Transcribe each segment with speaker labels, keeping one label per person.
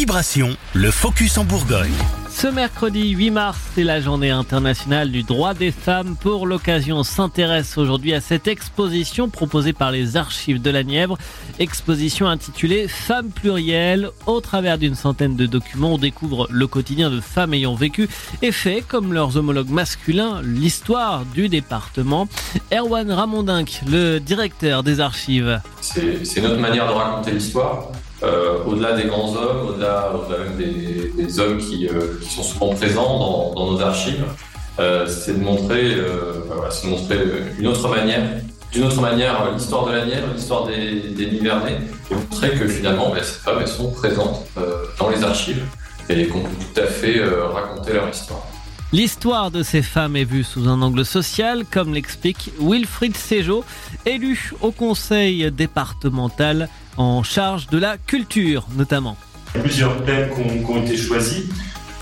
Speaker 1: Vibration, le focus en Bourgogne.
Speaker 2: Ce mercredi 8 mars, c'est la journée internationale du droit des femmes. Pour l'occasion, on s'intéresse aujourd'hui à cette exposition proposée par les archives de la Nièvre. Exposition intitulée Femmes plurielles. Au travers d'une centaine de documents, on découvre le quotidien de femmes ayant vécu et fait, comme leurs homologues masculins, l'histoire du département. Erwan Ramondinck, le directeur des archives.
Speaker 3: C'est notre manière de raconter l'histoire. Euh, au-delà des grands hommes, au-delà même des, hommes qui, euh, qui, sont souvent présents dans, nos archives, euh, c'est de montrer, une autre manière, d'une autre manière l'histoire de la Nièvre, l'histoire des, des Nivernais, et montrer que finalement ben, ces femmes sont présentes dans les archives et qu'on peut tout à fait raconter leur histoire.
Speaker 2: L'histoire de ces femmes est vue sous un angle social, comme l'explique Wilfried Sejo, élu au conseil départemental en charge de la culture notamment.
Speaker 4: Plusieurs thèmes ont, été choisis.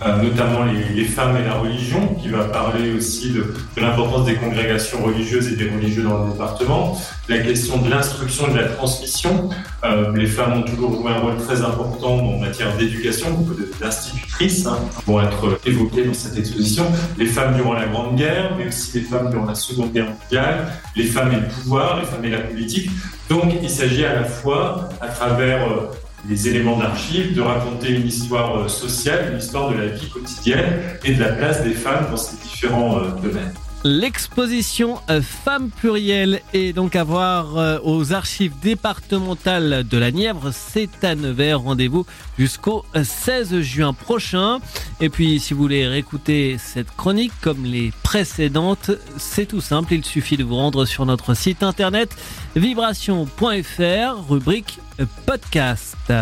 Speaker 4: Euh, notamment les, femmes et la religion, qui va parler aussi de, l'importance des congrégations religieuses et des religieux dans le département, la question de l'instruction et de la transmission. Euh, les femmes ont toujours joué un rôle très important en matière d'éducation, beaucoup d'institutrices hein, vont être évoquées dans cette exposition. Les femmes durant la Grande Guerre, mais aussi les femmes durant la Seconde Guerre mondiale, les femmes et le pouvoir, les femmes et la politique. Donc il s'agit à la fois, à travers euh, les éléments d'archives, de raconter une histoire euh, sociale, une histoire de la vie quotidienne et de la place des femmes dans ces différents euh, domaines.
Speaker 2: L'exposition euh, Femmes plurielles est donc à voir aux archives départementales de la Nièvre. C'est à Nevers. Rendez-vous jusqu'au 16 juin prochain. Et puis, si vous voulez réécouter cette chronique comme les précédentes, c'est tout simple. Il suffit de vous rendre sur notre site internet vibration.fr, rubrique podcast.